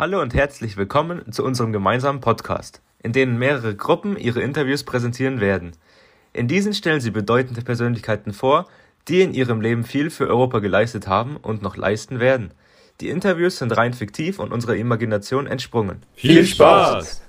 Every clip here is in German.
Hallo und herzlich willkommen zu unserem gemeinsamen Podcast, in dem mehrere Gruppen ihre Interviews präsentieren werden. In diesen stellen sie bedeutende Persönlichkeiten vor, die in ihrem Leben viel für Europa geleistet haben und noch leisten werden. Die Interviews sind rein fiktiv und unserer Imagination entsprungen. Viel Spaß!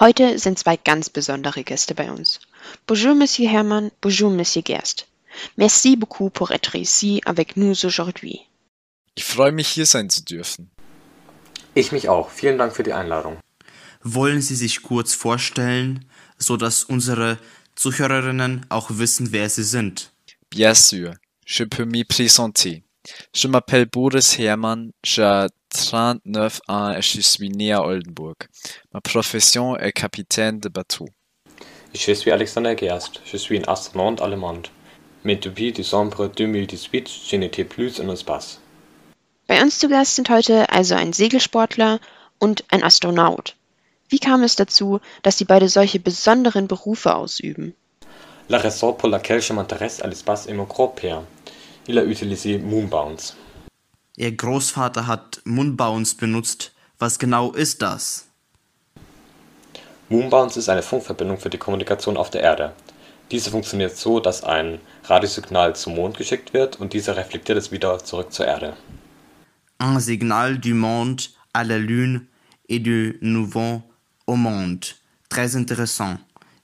Heute sind zwei ganz besondere Gäste bei uns. Bonjour, Monsieur Hermann, bonjour, Monsieur Gerst. Merci beaucoup pour être ici avec nous aujourd'hui. Ich freue mich, hier sein zu dürfen. Ich mich auch. Vielen Dank für die Einladung. Wollen Sie sich kurz vorstellen, so dass unsere Zuhörerinnen auch wissen, wer Sie sind? Bien sûr, je peux m'y présenter. Je m'appelle Boris Hermann, j'ai 39 ans et je suis né à Oldenburg. Ma profession est capitaine de bateau. Je suis Alexander Gerst. Je suis un astronaute allemand. Mais depuis décembre 2018, je n'étais plus en espace. Bei uns zu Gast sind heute also ein Segelsportler und ein Astronaut. Wie kam es dazu, dass Sie beide solche besonderen Berufe ausüben? La raison pour laquelle je m'intéresse à l'espace est mon grand-père. Il a utilisé Moonbounce. Ihr Großvater hat Moonbounce benutzt. Was genau ist das? Moonbounce ist eine Funkverbindung für die Kommunikation auf der Erde. Diese funktioniert so, dass ein Radiosignal zum Mond geschickt wird und dieser reflektiert es wieder zurück zur Erde. Un signal du monde à la lune et du nouveau au monde. Très intéressant.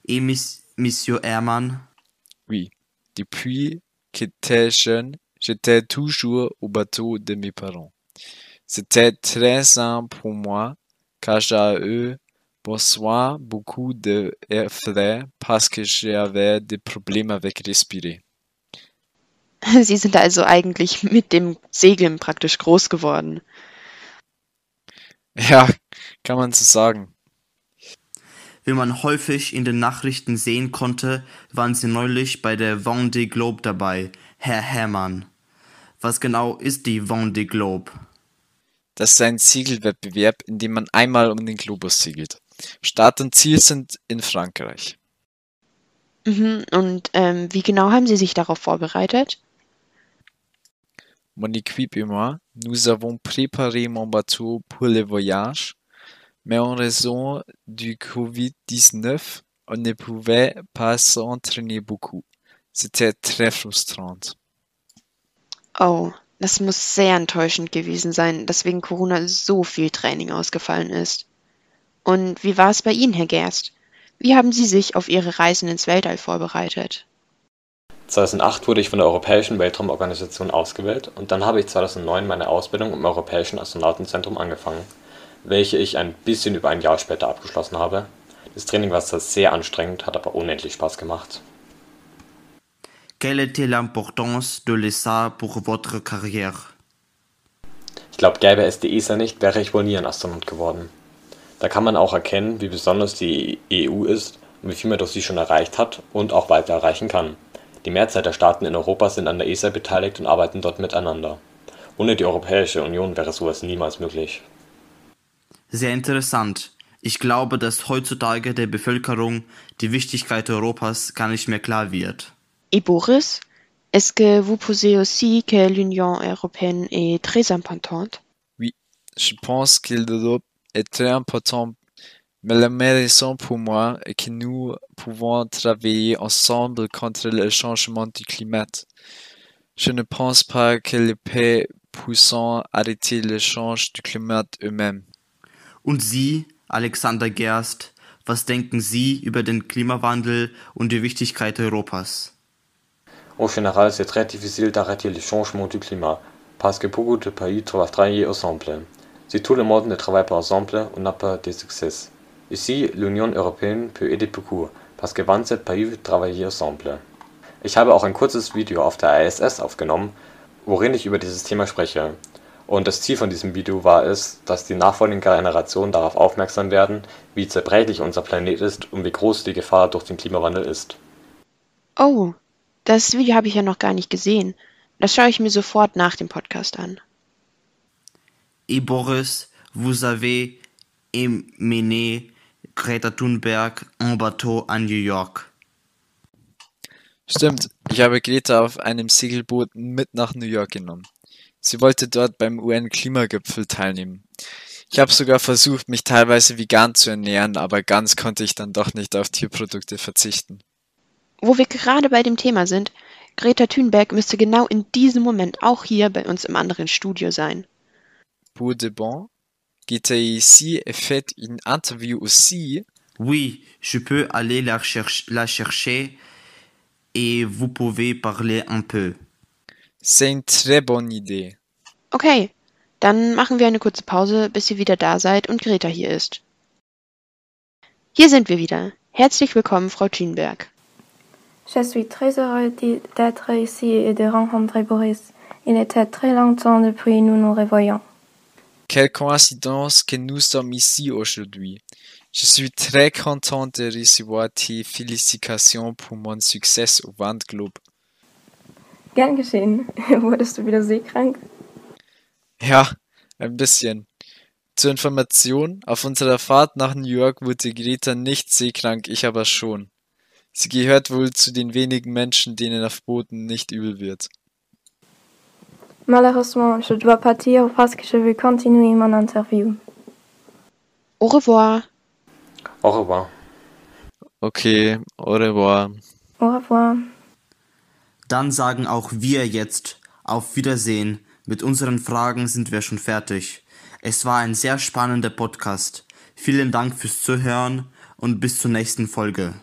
Et miss, Monsieur Hermann? Oui, depuis que j'étais jeune, j'étais toujours au bateau de mes parents. C'était très simple pour moi car j'ai eu besoin beaucoup de frais parce que j'avais des problèmes avec respirer. Sie sind also eigentlich mit dem Segeln praktisch groß geworden. Ja, kann man so sagen. Wie man häufig in den Nachrichten sehen konnte, waren Sie neulich bei der Vendée Globe dabei, Herr Hermann. Was genau ist die Vendée Globe? Das ist ein Segelwettbewerb, in dem man einmal um den Globus segelt. Start und Ziel sind in Frankreich. Mhm. Und ähm, wie genau haben Sie sich darauf vorbereitet? Mon équipe et moi, nous avons préparé mon bateau pour le voyage, mais en raison du Covid-19, on ne pouvait pas s'entraîner beaucoup. C'était très frustrant. Oh, das muss sehr enttäuschend gewesen sein, dass wegen Corona so viel Training ausgefallen ist. Und wie war es bei Ihnen, Herr Gerst? Wie haben Sie sich auf Ihre Reisen ins Weltall vorbereitet? 2008 wurde ich von der Europäischen Weltraumorganisation ausgewählt und dann habe ich 2009 meine Ausbildung im Europäischen Astronautenzentrum angefangen, welche ich ein bisschen über ein Jahr später abgeschlossen habe. Das Training war zwar sehr anstrengend, hat aber unendlich Spaß gemacht. Quelle était l'importance de l'ESA pour votre carrière? Ich glaube, gäbe es die ESA nicht, wäre ich wohl nie ein Astronaut geworden. Da kann man auch erkennen, wie besonders die EU ist und wie viel man durch sie schon erreicht hat und auch weiter erreichen kann. Die Mehrzahl der Staaten in Europa sind an der ESA beteiligt und arbeiten dort miteinander. Ohne die Europäische Union wäre sowas niemals möglich. Sehr interessant. Ich glaube, dass heutzutage der Bevölkerung die Wichtigkeit Europas gar nicht mehr klar wird. Et Boris, est-ce que vous pensez aussi que l'Union européenne est très importante? Oui, je pense que l'Europe est très importante, mais la meilleure raison pour moi est que nous pouvons travailler ensemble contre le changement du climat. Je ne pense pas que les pays puissent arrêter le changement du climat eux-mêmes. Und Sie, Alexander Gerst, was denken Sie über den Klimawandel und die Wichtigkeit Europas? Au général, c'est très difficile d'arrêter le changement du climat, parce que beaucoup de pays travailler ensemble. Si tout le monde ne travaille pas ensemble, on n'a pas de succès. Ici, l'Union européenne peut aider beaucoup, parce que 27 pays travaillent ensemble. Ich habe auch ein kurzes Video auf der ISS aufgenommen, worin ich über dieses Thema spreche. Und das Ziel von diesem Video war es, dass die nachfolgenden Generationen darauf aufmerksam werden, wie zerbrechlich unser Planet ist und wie groß die Gefahr durch den Klimawandel ist. Oh, das Video habe ich ja noch gar nicht gesehen. Das schaue ich mir sofort nach dem Podcast an. Et Boris, vous avez emmené Greta Thunberg en bateau à New York. Stimmt, ich habe Greta auf einem Segelboot mit nach New York genommen. Sie wollte dort beim UN-Klimagipfel teilnehmen. Ich habe sogar versucht, mich teilweise vegan zu ernähren, aber ganz konnte ich dann doch nicht auf Tierprodukte verzichten. Wo wir gerade bei dem Thema sind, Greta Thunberg müsste genau in diesem Moment auch hier bei uns im anderen Studio sein. Pour de bon, Greta est ici et fait une interview aussi. Oui, je peux aller la, cherch- la chercher et vous pouvez parler un peu. C'est une très bonne idée. Okay, dann machen wir eine kurze Pause, bis ihr wieder da seid und Greta hier ist. Hier sind wir wieder. Herzlich willkommen, Frau Thunberg. Je suis très heureux d'être ici et de rencontrer Boris. Il était très longtemps depuis nous nous revoyons. Quelle coïncidence que nous sommes ici aujourd'hui. Je suis très content de recevoir tes félicitations pour mon succès au Wandglobe. Gern geschehen. Wurdest du wieder seekrank? Ja, ein bisschen. Zur Information, auf unserer Fahrt nach New York wurde Greta nicht seekrank, ich aber schon. Sie gehört wohl zu den wenigen Menschen, denen auf Booten nicht übel wird. Malheureusement, je dois partir parce que je veux continuer mon interview. Au revoir. Au revoir. Okay, au revoir. Au revoir. Dann sagen auch wir jetzt auf Wiedersehen. Mit unseren Fragen sind wir schon fertig. Es war ein sehr spannender Podcast. Vielen Dank fürs Zuhören und bis zur nächsten Folge.